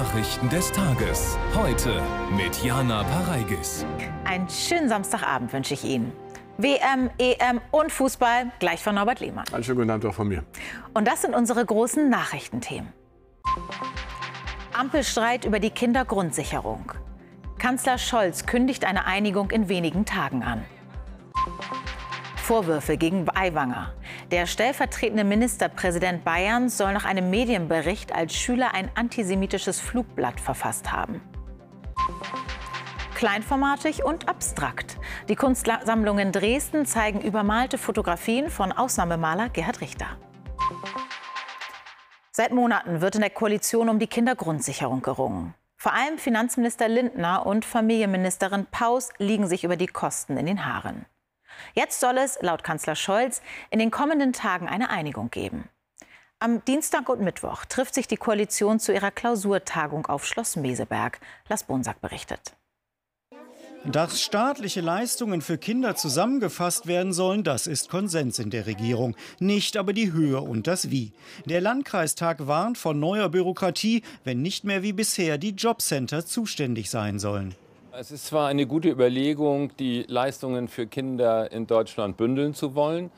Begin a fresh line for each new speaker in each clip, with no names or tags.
Nachrichten des Tages. Heute mit Jana Pareigis.
Einen schönen Samstagabend wünsche ich Ihnen. WM, EM und Fußball gleich von Norbert Lehmann.
Einen schönen guten Abend auch von mir.
Und das sind unsere großen Nachrichtenthemen. Ampelstreit über die Kindergrundsicherung. Kanzler Scholz kündigt eine Einigung in wenigen Tagen an. Vorwürfe gegen Aiwanger. Der stellvertretende Ministerpräsident Bayerns soll nach einem Medienbericht als Schüler ein antisemitisches Flugblatt verfasst haben. Kleinformatig und abstrakt. Die Kunstsammlung in Dresden zeigen übermalte Fotografien von Ausnahmemaler Gerhard Richter. Seit Monaten wird in der Koalition um die Kindergrundsicherung gerungen. Vor allem Finanzminister Lindner und Familienministerin Paus liegen sich über die Kosten in den Haaren. Jetzt soll es, laut Kanzler Scholz, in den kommenden Tagen eine Einigung geben. Am Dienstag und Mittwoch trifft sich die Koalition zu ihrer Klausurtagung auf Schloss Meseberg. Las Bonsack berichtet.
Dass staatliche Leistungen für Kinder zusammengefasst werden sollen, das ist Konsens in der Regierung. Nicht aber die Höhe und das Wie. Der Landkreistag warnt vor neuer Bürokratie, wenn nicht mehr wie bisher die Jobcenter zuständig sein sollen.
Es ist zwar eine gute Überlegung, die Leistungen für Kinder in Deutschland bündeln zu wollen,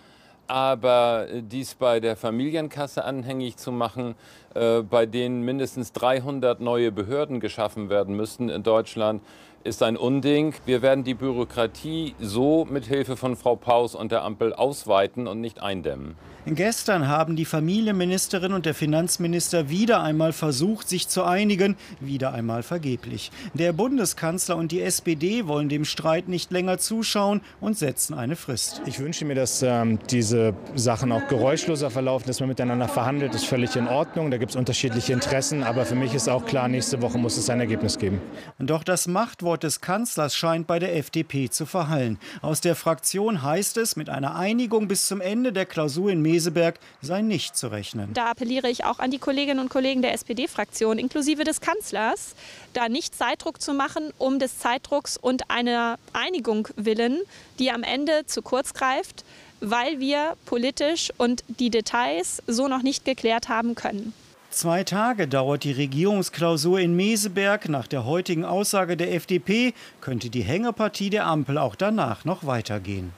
aber dies bei der Familienkasse anhängig zu machen, äh, bei denen mindestens 300 neue Behörden geschaffen werden müssten in Deutschland, ist ein Unding. Wir werden die Bürokratie so mit Hilfe von Frau Paus und der Ampel ausweiten und nicht eindämmen.
Gestern haben die Familienministerin und der Finanzminister wieder einmal versucht, sich zu einigen, wieder einmal vergeblich. Der Bundeskanzler und die SPD wollen dem Streit nicht länger zuschauen und setzen eine Frist.
Ich wünsche mir, dass ähm, diese Sachen auch geräuschloser verlaufen, dass man miteinander verhandelt, ist völlig in Ordnung. Da gibt es unterschiedliche Interessen, aber für mich ist auch klar, nächste Woche muss es ein Ergebnis geben.
Doch das Machtwort des Kanzlers scheint bei der FDP zu verhallen. Aus der Fraktion heißt es, mit einer Einigung bis zum Ende der Klausur in Meseberg sei nicht zu rechnen.
Da appelliere ich auch an die Kolleginnen und Kollegen der SPD-Fraktion, inklusive des Kanzlers, da nicht Zeitdruck zu machen, um des Zeitdrucks und einer Einigung willen, die am Ende zu kurz greift, weil wir politisch und die Details so noch nicht geklärt haben können.
Zwei Tage dauert die Regierungsklausur in Meseberg. Nach der heutigen Aussage der FDP könnte die Hängepartie der Ampel auch danach noch weitergehen.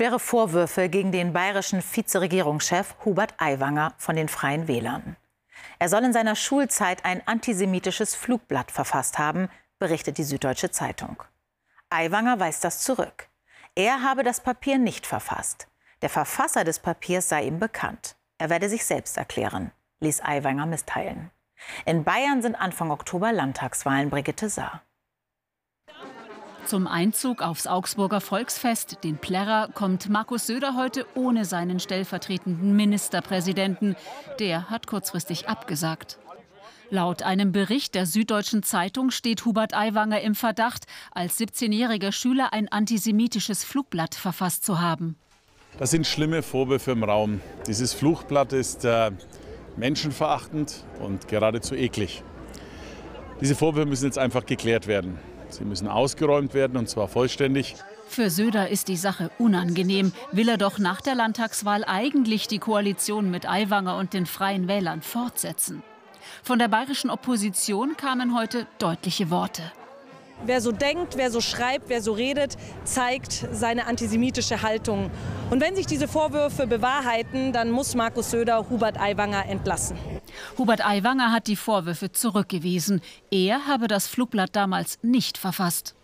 Schwere Vorwürfe gegen den bayerischen Vizeregierungschef Hubert Aiwanger von den Freien Wählern. Er soll in seiner Schulzeit ein antisemitisches Flugblatt verfasst haben, berichtet die Süddeutsche Zeitung. Aiwanger weist das zurück. Er habe das Papier nicht verfasst. Der Verfasser des Papiers sei ihm bekannt. Er werde sich selbst erklären, ließ Aiwanger mitteilen. In Bayern sind Anfang Oktober Landtagswahlen, Brigitte Saar.
Zum Einzug aufs Augsburger Volksfest, den Plärrer, kommt Markus Söder heute ohne seinen stellvertretenden Ministerpräsidenten. Der hat kurzfristig abgesagt. Laut einem Bericht der Süddeutschen Zeitung steht Hubert Aiwanger im Verdacht, als 17-jähriger Schüler ein antisemitisches Flugblatt verfasst zu haben.
Das sind schlimme Vorwürfe im Raum. Dieses Flugblatt ist äh, menschenverachtend und geradezu eklig. Diese Vorwürfe müssen jetzt einfach geklärt werden. Sie müssen ausgeräumt werden und zwar vollständig.
Für Söder ist die Sache unangenehm. Will er doch nach der Landtagswahl eigentlich die Koalition mit Aiwanger und den Freien Wählern fortsetzen. Von der bayerischen Opposition kamen heute deutliche Worte.
Wer so denkt, wer so schreibt, wer so redet, zeigt seine antisemitische Haltung. Und wenn sich diese Vorwürfe bewahrheiten, dann muss Markus Söder Hubert Aiwanger entlassen.
Hubert Aiwanger hat die Vorwürfe zurückgewiesen. Er habe das Flugblatt damals nicht verfasst.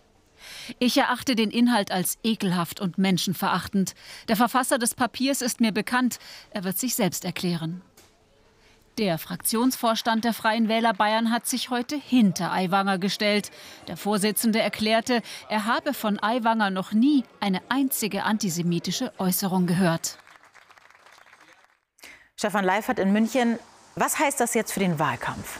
Ich erachte den Inhalt als ekelhaft und menschenverachtend. Der Verfasser des Papiers ist mir bekannt. Er wird sich selbst erklären. Der Fraktionsvorstand der Freien Wähler Bayern hat sich heute hinter Aiwanger gestellt. Der Vorsitzende erklärte, er habe von Aiwanger noch nie eine einzige antisemitische Äußerung gehört.
Stefan Leifert in München. Was heißt das jetzt für den Wahlkampf?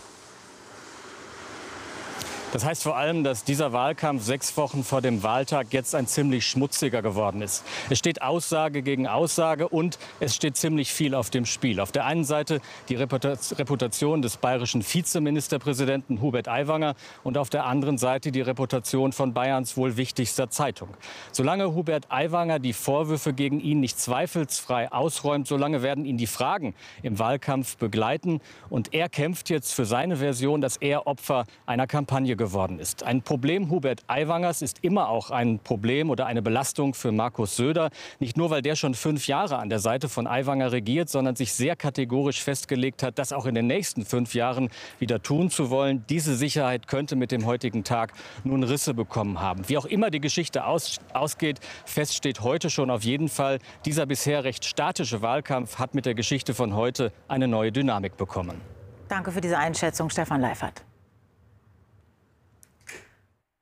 Das heißt vor allem, dass dieser Wahlkampf sechs Wochen vor dem Wahltag jetzt ein ziemlich schmutziger geworden ist. Es steht Aussage gegen Aussage und es steht ziemlich viel auf dem Spiel. Auf der einen Seite die Reputation des bayerischen Vizeministerpräsidenten Hubert Aiwanger und auf der anderen Seite die Reputation von Bayerns wohl wichtigster Zeitung. Solange Hubert Aiwanger die Vorwürfe gegen ihn nicht zweifelsfrei ausräumt, solange werden ihn die Fragen im Wahlkampf begleiten. Und er kämpft jetzt für seine Version, dass er Opfer einer Kampagne geworden ist. Ein Problem Hubert Aiwangers ist immer auch ein Problem oder eine Belastung für Markus Söder. Nicht nur, weil der schon fünf Jahre an der Seite von Aiwanger regiert, sondern sich sehr kategorisch festgelegt hat, das auch in den nächsten fünf Jahren wieder tun zu wollen. Diese Sicherheit könnte mit dem heutigen Tag nun Risse bekommen haben. Wie auch immer die Geschichte aus, ausgeht, fest steht heute schon auf jeden Fall, dieser bisher recht statische Wahlkampf hat mit der Geschichte von heute eine neue Dynamik bekommen.
Danke für diese Einschätzung, Stefan Leifert.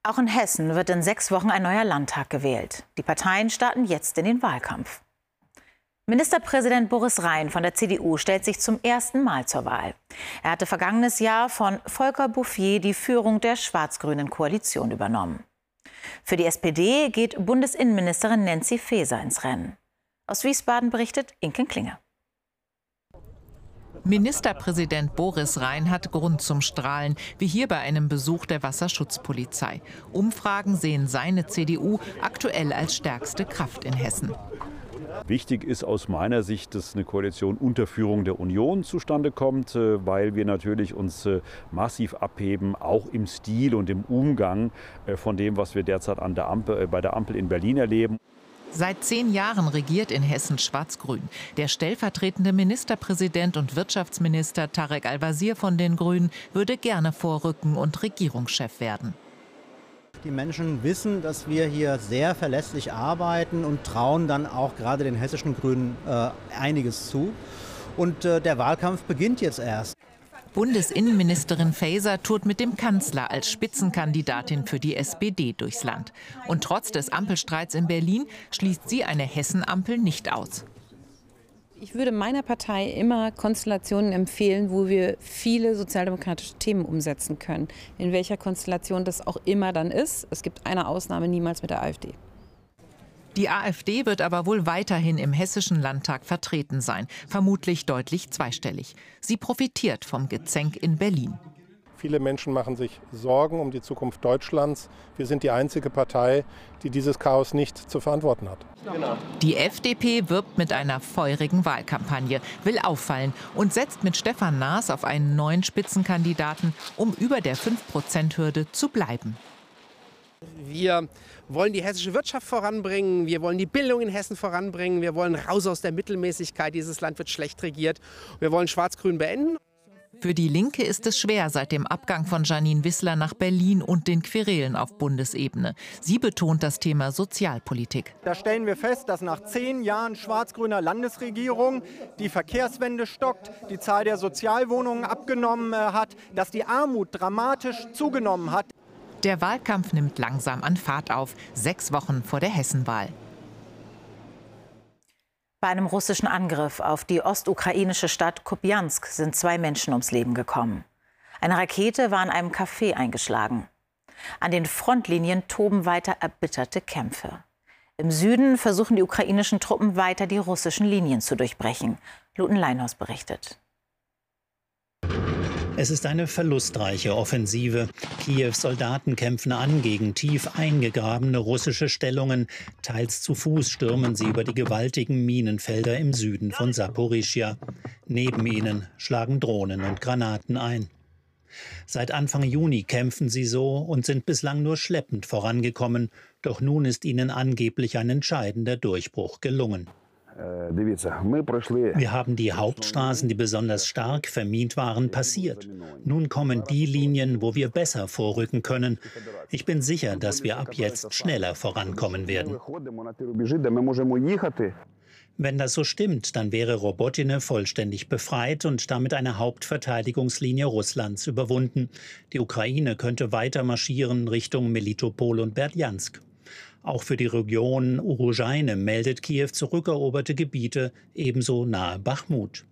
Auch in Hessen wird in sechs Wochen ein neuer Landtag gewählt. Die Parteien starten jetzt in den Wahlkampf. Ministerpräsident Boris Rhein von der CDU stellt sich zum ersten Mal zur Wahl. Er hatte vergangenes Jahr von Volker Bouffier die Führung der schwarz-grünen Koalition übernommen. Für die SPD geht Bundesinnenministerin Nancy Faeser ins Rennen. Aus Wiesbaden berichtet Inken Klinge.
Ministerpräsident Boris Rhein hat Grund zum Strahlen, wie hier bei einem Besuch der Wasserschutzpolizei. Umfragen sehen seine CDU aktuell als stärkste Kraft in Hessen.
Wichtig ist aus meiner Sicht, dass eine Koalition unter Führung der Union zustande kommt, äh, weil wir natürlich uns äh, massiv abheben, auch im Stil und im Umgang äh, von dem, was wir derzeit der Ampel, bei der Ampel in Berlin erleben.
Seit zehn Jahren regiert in Hessen Schwarz-Grün. Der stellvertretende Ministerpräsident und Wirtschaftsminister Tarek Al-Wazir von den Grünen würde gerne vorrücken und Regierungschef werden.
Die Menschen wissen, dass wir hier sehr verlässlich arbeiten und trauen dann auch gerade den hessischen Grünen äh, einiges zu. Und äh, der Wahlkampf beginnt jetzt erst.
Bundesinnenministerin Faeser tourt mit dem Kanzler als Spitzenkandidatin für die SPD durchs Land. Und trotz des Ampelstreits in Berlin schließt sie eine Hessen-Ampel nicht aus.
Ich würde meiner Partei immer Konstellationen empfehlen, wo wir viele sozialdemokratische Themen umsetzen können. In welcher Konstellation das auch immer dann ist. Es gibt eine Ausnahme, niemals mit der AfD.
Die AfD wird aber wohl weiterhin im Hessischen Landtag vertreten sein, vermutlich deutlich zweistellig. Sie profitiert vom Gezänk in Berlin.
Viele Menschen machen sich Sorgen um die Zukunft Deutschlands. Wir sind die einzige Partei, die dieses Chaos nicht zu verantworten hat.
Die FDP wirbt mit einer feurigen Wahlkampagne, will auffallen und setzt mit Stefan Naas auf einen neuen Spitzenkandidaten, um über der 5-Prozent-Hürde zu bleiben.
Wir wollen die hessische Wirtschaft voranbringen, wir wollen die Bildung in Hessen voranbringen, wir wollen raus aus der Mittelmäßigkeit, dieses Land wird schlecht regiert, wir wollen Schwarz-Grün beenden.
Für die Linke ist es schwer seit dem Abgang von Janine Wissler nach Berlin und den Querelen auf Bundesebene. Sie betont das Thema Sozialpolitik.
Da stellen wir fest, dass nach zehn Jahren schwarz-grüner Landesregierung die Verkehrswende stockt, die Zahl der Sozialwohnungen abgenommen äh, hat, dass die Armut dramatisch zugenommen hat.
Der Wahlkampf nimmt langsam an Fahrt auf, sechs Wochen vor der Hessenwahl.
Bei einem russischen Angriff auf die ostukrainische Stadt Kupiansk sind zwei Menschen ums Leben gekommen. Eine Rakete war in einem Café eingeschlagen. An den Frontlinien toben weiter erbitterte Kämpfe. Im Süden versuchen die ukrainischen Truppen weiter die russischen Linien zu durchbrechen. Luten Leinhaus berichtet.
Es ist eine verlustreiche Offensive. Kiews Soldaten kämpfen an gegen tief eingegrabene russische Stellungen. Teils zu Fuß stürmen sie über die gewaltigen Minenfelder im Süden von Saporischia. Neben ihnen schlagen Drohnen und Granaten ein. Seit Anfang Juni kämpfen sie so und sind bislang nur schleppend vorangekommen. Doch nun ist ihnen angeblich ein entscheidender Durchbruch gelungen. Wir haben die Hauptstraßen, die besonders stark vermint waren, passiert. Nun kommen die Linien, wo wir besser vorrücken können. Ich bin sicher, dass wir ab jetzt schneller vorankommen werden. Wenn das so stimmt, dann wäre Robotine vollständig befreit und damit eine Hauptverteidigungslinie Russlands überwunden. Die Ukraine könnte weiter marschieren Richtung Melitopol und Berdjansk. Auch für die Region Urujaine meldet Kiew zurückeroberte Gebiete, ebenso nahe Bachmut.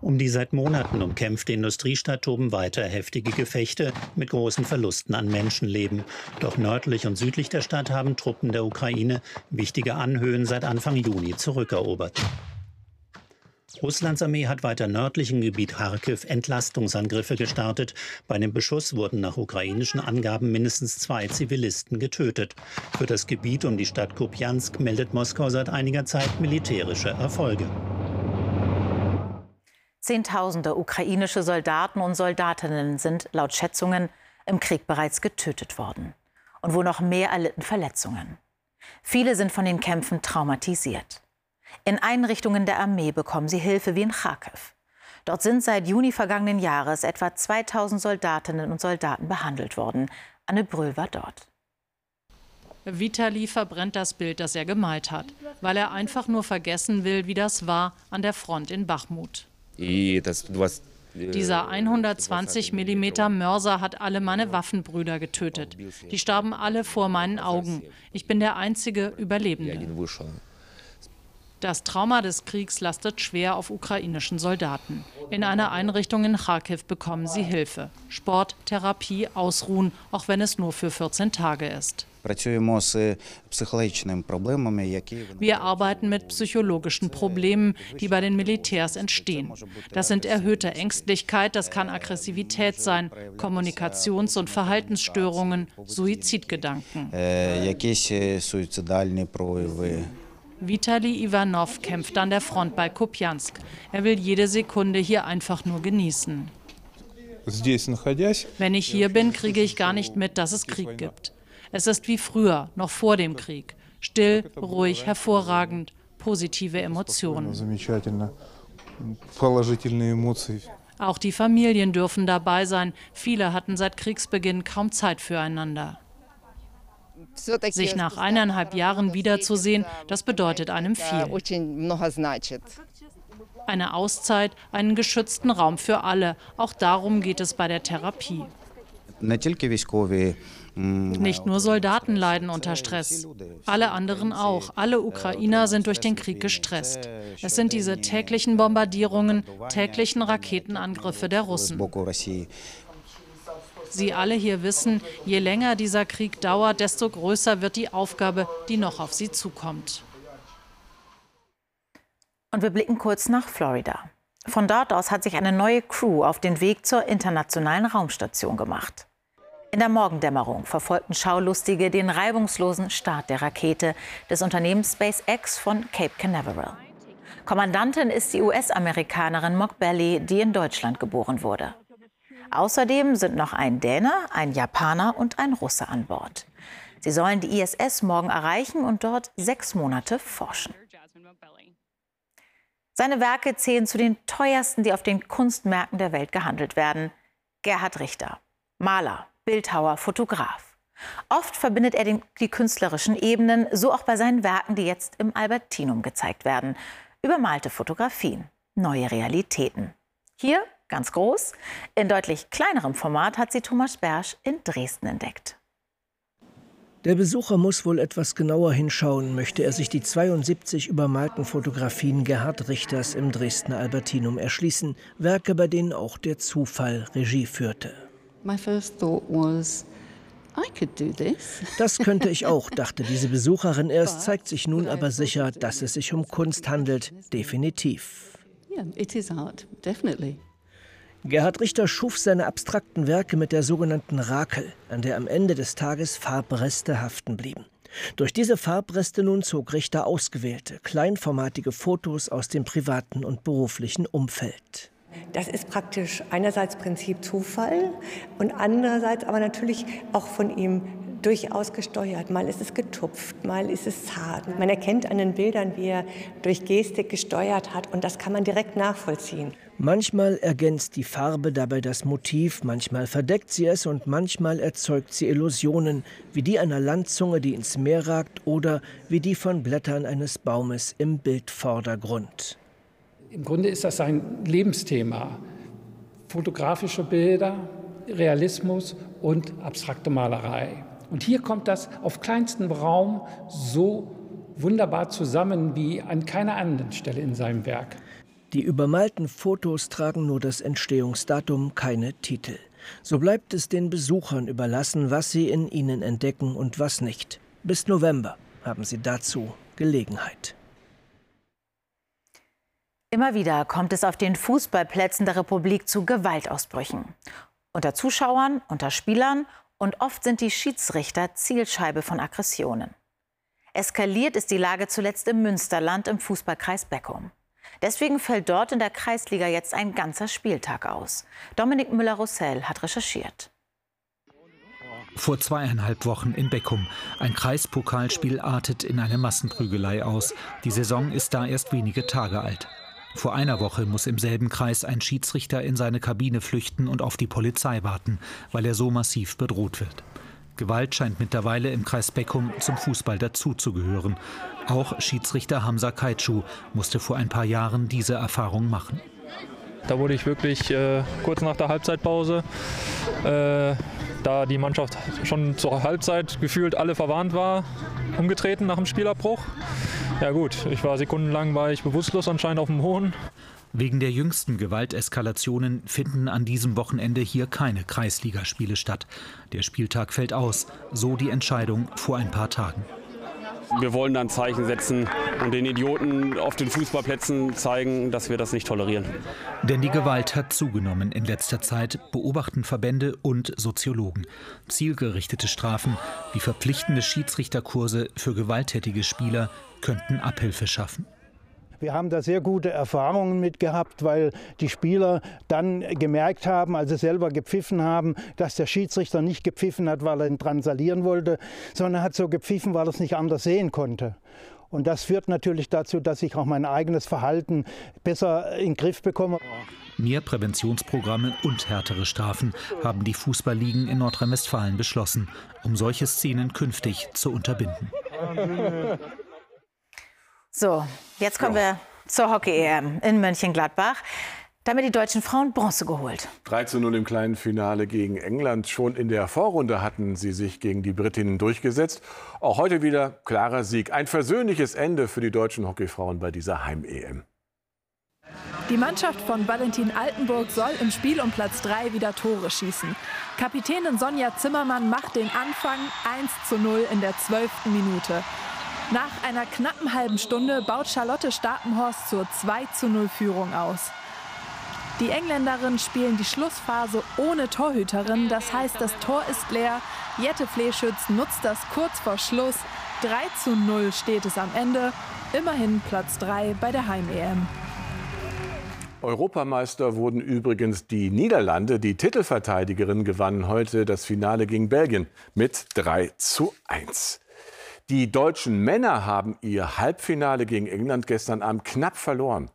Um die seit Monaten umkämpfte Industriestadt toben weiter heftige Gefechte mit großen Verlusten an Menschenleben. Doch nördlich und südlich der Stadt haben Truppen der Ukraine wichtige Anhöhen seit Anfang Juni zurückerobert. Russlands Armee hat weiter nördlichen Gebiet Kharkiv Entlastungsangriffe gestartet. Bei dem Beschuss wurden nach ukrainischen Angaben mindestens zwei Zivilisten getötet. Für das Gebiet um die Stadt Kupiansk meldet Moskau seit einiger Zeit militärische Erfolge.
Zehntausende ukrainische Soldaten und Soldatinnen sind laut Schätzungen im Krieg bereits getötet worden. Und wo noch mehr erlitten Verletzungen. Viele sind von den Kämpfen traumatisiert. In Einrichtungen der Armee bekommen sie Hilfe wie in Kharkiv. Dort sind seit Juni vergangenen Jahres etwa 2000 Soldatinnen und Soldaten behandelt worden. Anne Brühl war dort.
Vitali verbrennt das Bild, das er gemalt hat, weil er einfach nur vergessen will, wie das war an der Front in Bachmut. Dieser 120 mm Mörser hat alle meine Waffenbrüder getötet. Die starben alle vor meinen Augen. Ich bin der einzige Überlebende. Das Trauma des Kriegs lastet schwer auf ukrainischen Soldaten. In einer Einrichtung in Kharkiv bekommen sie Hilfe. Sport, Therapie, Ausruhen, auch wenn es nur für 14 Tage ist. Wir arbeiten mit psychologischen Problemen, die bei den Militärs entstehen. Das sind erhöhte Ängstlichkeit, das kann Aggressivität sein, Kommunikations- und Verhaltensstörungen, Suizidgedanken. Vitali Ivanov kämpft an der Front bei Kupjansk. Er will jede Sekunde hier einfach nur genießen. Wenn ich hier bin, kriege ich gar nicht mit, dass es Krieg gibt. Es ist wie früher, noch vor dem Krieg. Still, ruhig, hervorragend, positive Emotionen. Auch die Familien dürfen dabei sein. Viele hatten seit Kriegsbeginn kaum Zeit füreinander. Sich nach eineinhalb Jahren wiederzusehen, das bedeutet einem viel. Eine Auszeit, einen geschützten Raum für alle. Auch darum geht es bei der Therapie. Nicht nur Soldaten leiden unter Stress, alle anderen auch. Alle Ukrainer sind durch den Krieg gestresst. Es sind diese täglichen Bombardierungen, täglichen Raketenangriffe der Russen. Sie alle hier wissen, je länger dieser Krieg dauert, desto größer wird die Aufgabe, die noch auf sie zukommt.
Und wir blicken kurz nach Florida. Von dort aus hat sich eine neue Crew auf den Weg zur internationalen Raumstation gemacht. In der Morgendämmerung verfolgten Schaulustige den reibungslosen Start der Rakete des Unternehmens SpaceX von Cape Canaveral. Kommandantin ist die US-Amerikanerin Mock Belly, die in Deutschland geboren wurde. Außerdem sind noch ein Däne, ein Japaner und ein Russe an Bord. Sie sollen die ISS morgen erreichen und dort sechs Monate forschen. Seine Werke zählen zu den teuersten, die auf den Kunstmärkten der Welt gehandelt werden. Gerhard Richter, Maler, Bildhauer, Fotograf. Oft verbindet er die künstlerischen Ebenen, so auch bei seinen Werken, die jetzt im Albertinum gezeigt werden. Übermalte Fotografien, neue Realitäten. Hier ganz groß. In deutlich kleinerem Format hat sie Thomas Bersch in Dresden entdeckt.
Der Besucher muss wohl etwas genauer hinschauen, möchte er sich die 72 übermalten Fotografien Gerhard Richters im Dresdner Albertinum erschließen, Werke, bei denen auch der Zufall Regie führte. Das könnte ich auch, dachte diese Besucherin erst, zeigt sich nun aber sicher, dass es sich um Kunst handelt, definitiv. Gerhard Richter schuf seine abstrakten Werke mit der sogenannten Rakel, an der am Ende des Tages Farbreste haften blieben. Durch diese Farbreste nun zog Richter ausgewählte, kleinformatige Fotos aus dem privaten und beruflichen Umfeld.
Das ist praktisch einerseits Prinzip Zufall und andererseits aber natürlich auch von ihm durchaus gesteuert. Mal ist es getupft, mal ist es zart. Man erkennt an den Bildern, wie er durch Gestik gesteuert hat und das kann man direkt nachvollziehen.
Manchmal ergänzt die Farbe dabei das Motiv, manchmal verdeckt sie es und manchmal erzeugt sie Illusionen, wie die einer Landzunge, die ins Meer ragt oder wie die von Blättern eines Baumes im Bildvordergrund.
Im Grunde ist das ein Lebensthema. Fotografische Bilder, Realismus und abstrakte Malerei. Und hier kommt das auf kleinstem Raum so wunderbar zusammen wie an keiner anderen Stelle in seinem Werk.
Die übermalten Fotos tragen nur das Entstehungsdatum, keine Titel. So bleibt es den Besuchern überlassen, was sie in ihnen entdecken und was nicht. Bis November haben sie dazu Gelegenheit.
Immer wieder kommt es auf den Fußballplätzen der Republik zu Gewaltausbrüchen. Unter Zuschauern, unter Spielern und oft sind die Schiedsrichter Zielscheibe von Aggressionen. Eskaliert ist die Lage zuletzt im Münsterland im Fußballkreis Beckum. Deswegen fällt dort in der Kreisliga jetzt ein ganzer Spieltag aus. Dominik Müller-Rossell hat recherchiert.
Vor zweieinhalb Wochen in Beckum. Ein Kreispokalspiel artet in eine Massenprügelei aus. Die Saison ist da erst wenige Tage alt. Vor einer Woche muss im selben Kreis ein Schiedsrichter in seine Kabine flüchten und auf die Polizei warten, weil er so massiv bedroht wird. Gewalt scheint mittlerweile im Kreis Beckum zum Fußball dazuzugehören. Auch Schiedsrichter Hamza Kaitschu musste vor ein paar Jahren diese Erfahrung machen.
Da wurde ich wirklich äh, kurz nach der Halbzeitpause, äh, da die Mannschaft schon zur Halbzeit gefühlt alle verwarnt war, umgetreten nach dem Spielabbruch. Ja gut, ich war sekundenlang war ich bewusstlos anscheinend auf dem Hohen.
Wegen der jüngsten Gewalteskalationen finden an diesem Wochenende hier keine Kreisligaspiele statt. Der Spieltag fällt aus, so die Entscheidung vor ein paar Tagen.
Wir wollen dann Zeichen setzen und den Idioten auf den Fußballplätzen zeigen, dass wir das nicht tolerieren.
Denn die Gewalt hat zugenommen in letzter Zeit, beobachten Verbände und Soziologen. Zielgerichtete Strafen wie verpflichtende Schiedsrichterkurse für gewalttätige Spieler könnten Abhilfe schaffen.
Wir haben da sehr gute Erfahrungen mit gehabt, weil die Spieler dann gemerkt haben, als sie selber gepfiffen haben, dass der Schiedsrichter nicht gepfiffen hat, weil er ihn transalieren wollte, sondern hat so gepfiffen, weil er es nicht anders sehen konnte. Und das führt natürlich dazu, dass ich auch mein eigenes Verhalten besser in den Griff bekomme.
Mehr Präventionsprogramme und härtere Strafen haben die Fußballligen in Nordrhein-Westfalen beschlossen, um solche Szenen künftig zu unterbinden.
So, jetzt kommen ja. wir zur Hockey-EM in Mönchengladbach. Damit die deutschen Frauen Bronze geholt.
3 zu 0 im kleinen Finale gegen England. Schon in der Vorrunde hatten sie sich gegen die Britinnen durchgesetzt. Auch heute wieder klarer Sieg. Ein versöhnliches Ende für die deutschen Hockeyfrauen bei dieser Heim-EM.
Die Mannschaft von Valentin Altenburg soll im Spiel um Platz 3 wieder Tore schießen. Kapitänin Sonja Zimmermann macht den Anfang 1 zu 0 in der 12. Minute. Nach einer knappen halben Stunde baut Charlotte Stapenhorst zur 2 zu 0 Führung aus. Die Engländerinnen spielen die Schlussphase ohne Torhüterin, das heißt, das Tor ist leer. Jette Fleschütz nutzt das kurz vor Schluss. 3 zu 0 steht es am Ende. Immerhin Platz 3 bei der Heim-EM.
Europameister wurden übrigens die Niederlande. Die Titelverteidigerinnen gewannen heute das Finale gegen Belgien mit 3 zu 1. Die deutschen Männer haben ihr Halbfinale gegen England gestern Abend knapp verloren.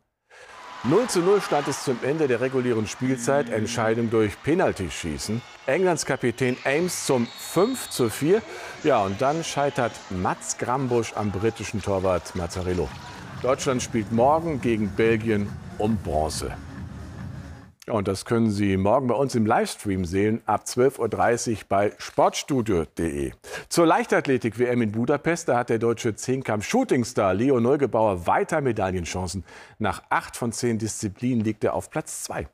0 zu 0 stand es zum Ende der regulären Spielzeit, Entscheidung durch Penaltyschießen. Englands Kapitän Ames zum 5 zu 4. Ja, und dann scheitert Mats Grambusch am britischen Torwart Mazzarello. Deutschland spielt morgen gegen Belgien um Bronze. Und das können Sie morgen bei uns im Livestream sehen, ab 12.30 Uhr bei sportstudio.de. Zur Leichtathletik-WM in Budapest, da hat der deutsche Zehnkampf-Shootingstar Leo Neugebauer weiter Medaillenchancen. Nach acht von zehn Disziplinen liegt er auf Platz zwei.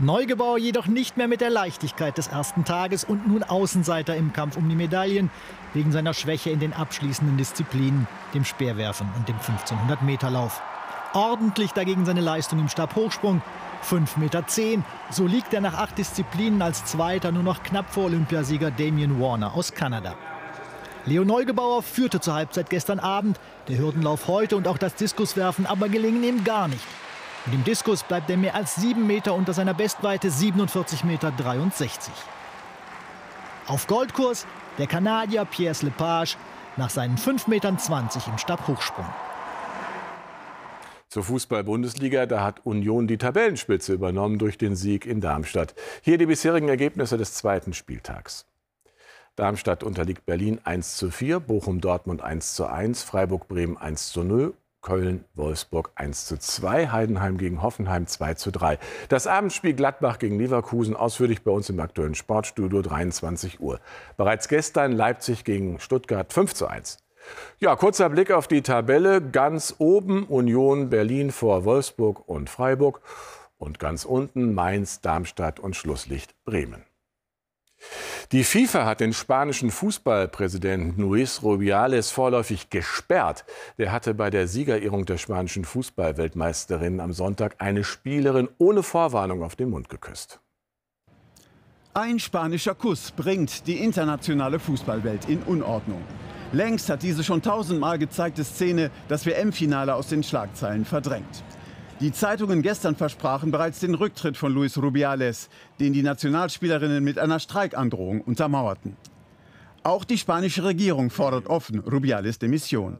Neugebauer jedoch nicht mehr mit der Leichtigkeit des ersten Tages und nun Außenseiter im Kampf um die Medaillen, wegen seiner Schwäche in den abschließenden Disziplinen, dem Speerwerfen und dem 1500-Meter-Lauf. Ordentlich dagegen seine Leistung im Stabhochsprung. 5,10 Meter. So liegt er nach acht Disziplinen als Zweiter nur noch knapp vor Olympiasieger Damien Warner aus Kanada. Leo Neugebauer führte zur Halbzeit gestern Abend. Der Hürdenlauf heute und auch das Diskuswerfen aber gelingen ihm gar nicht. Und im Diskus bleibt er mehr als sieben Meter unter seiner Bestweite 47,63 Meter. Auf Goldkurs der Kanadier Pierre Lepage nach seinen 5,20 Metern im Stabhochsprung.
Zur Fußball-Bundesliga, da hat Union die Tabellenspitze übernommen durch den Sieg in Darmstadt. Hier die bisherigen Ergebnisse des zweiten Spieltags. Darmstadt unterliegt Berlin 1 zu 4, Bochum-Dortmund 1 zu 1, Freiburg-Bremen 1 zu 0, Köln-Wolfsburg 1 zu 2, Heidenheim gegen Hoffenheim 2 zu 3. Das Abendspiel Gladbach gegen Leverkusen ausführlich bei uns im aktuellen Sportstudio 23 Uhr. Bereits gestern Leipzig gegen Stuttgart 5 zu 1. Ja, kurzer Blick auf die Tabelle. Ganz oben Union Berlin vor Wolfsburg und Freiburg. Und ganz unten Mainz, Darmstadt und Schlusslicht Bremen. Die FIFA hat den spanischen Fußballpräsidenten Luis Rubiales vorläufig gesperrt. Der hatte bei der Siegerehrung der spanischen Fußballweltmeisterin am Sonntag eine Spielerin ohne Vorwarnung auf den Mund geküsst.
Ein spanischer Kuss bringt die internationale Fußballwelt in Unordnung. Längst hat diese schon tausendmal gezeigte Szene das WM-Finale aus den Schlagzeilen verdrängt. Die Zeitungen gestern versprachen bereits den Rücktritt von Luis Rubiales, den die Nationalspielerinnen mit einer Streikandrohung untermauerten. Auch die spanische Regierung fordert offen Rubiales Demission.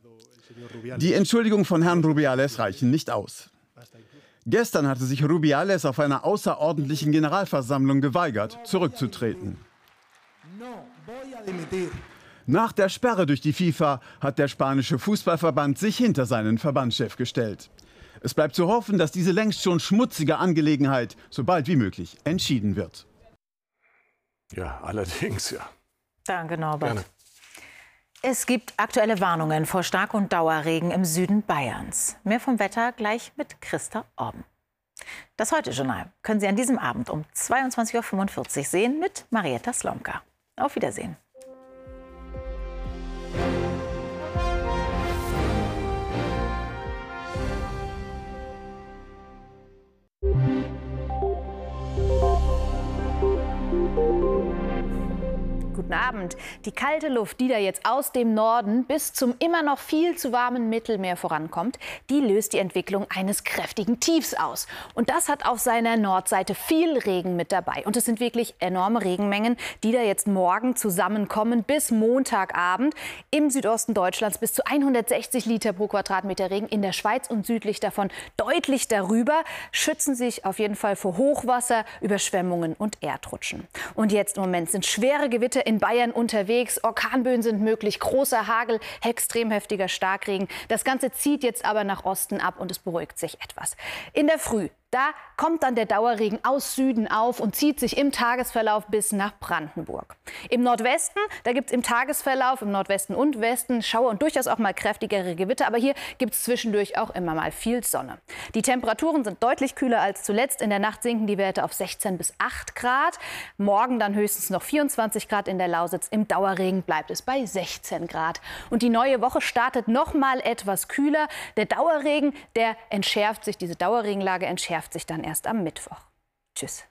Die Entschuldigung von Herrn Rubiales reichen nicht aus. Gestern hatte sich Rubiales auf einer außerordentlichen Generalversammlung geweigert, zurückzutreten. Nach der Sperre durch die FIFA hat der spanische Fußballverband sich hinter seinen Verbandschef gestellt. Es bleibt zu hoffen, dass diese längst schon schmutzige Angelegenheit so bald wie möglich entschieden wird.
Ja, allerdings, ja.
Danke, Norbert. Gerne. Es gibt aktuelle Warnungen vor Stark- und Dauerregen im Süden Bayerns. Mehr vom Wetter gleich mit Christa Orben. Das Heute-Journal können Sie an diesem Abend um 22.45 Uhr sehen mit Marietta Slomka. Auf Wiedersehen.
Guten Abend. Die kalte Luft, die da jetzt aus dem Norden bis zum immer noch viel zu warmen Mittelmeer vorankommt, die löst die Entwicklung eines kräftigen Tiefs aus. Und das hat auf seiner Nordseite viel Regen mit dabei. Und es sind wirklich enorme Regenmengen, die da jetzt morgen zusammenkommen bis Montagabend. Im Südosten Deutschlands bis zu 160 Liter pro Quadratmeter Regen. In der Schweiz und südlich davon deutlich darüber. Schützen sich auf jeden Fall vor Hochwasser, Überschwemmungen und Erdrutschen. Und jetzt im Moment sind schwere Gewitter in Bayern unterwegs. Orkanböen sind möglich, großer Hagel, extrem heftiger Starkregen. Das Ganze zieht jetzt aber nach Osten ab und es beruhigt sich etwas. In der Früh da kommt dann der Dauerregen aus Süden auf und zieht sich im Tagesverlauf bis nach Brandenburg. Im Nordwesten, da gibt es im Tagesverlauf, im Nordwesten und Westen Schauer und durchaus auch mal kräftigere Gewitter. Aber hier gibt es zwischendurch auch immer mal viel Sonne. Die Temperaturen sind deutlich kühler als zuletzt. In der Nacht sinken die Werte auf 16 bis 8 Grad. Morgen dann höchstens noch 24 Grad in der Lausitz. Im Dauerregen bleibt es bei 16 Grad. Und die neue Woche startet noch mal etwas kühler. Der Dauerregen, der entschärft sich, diese Dauerregenlage entschärft entschärft sich dann erst am Mittwoch. Tschüss.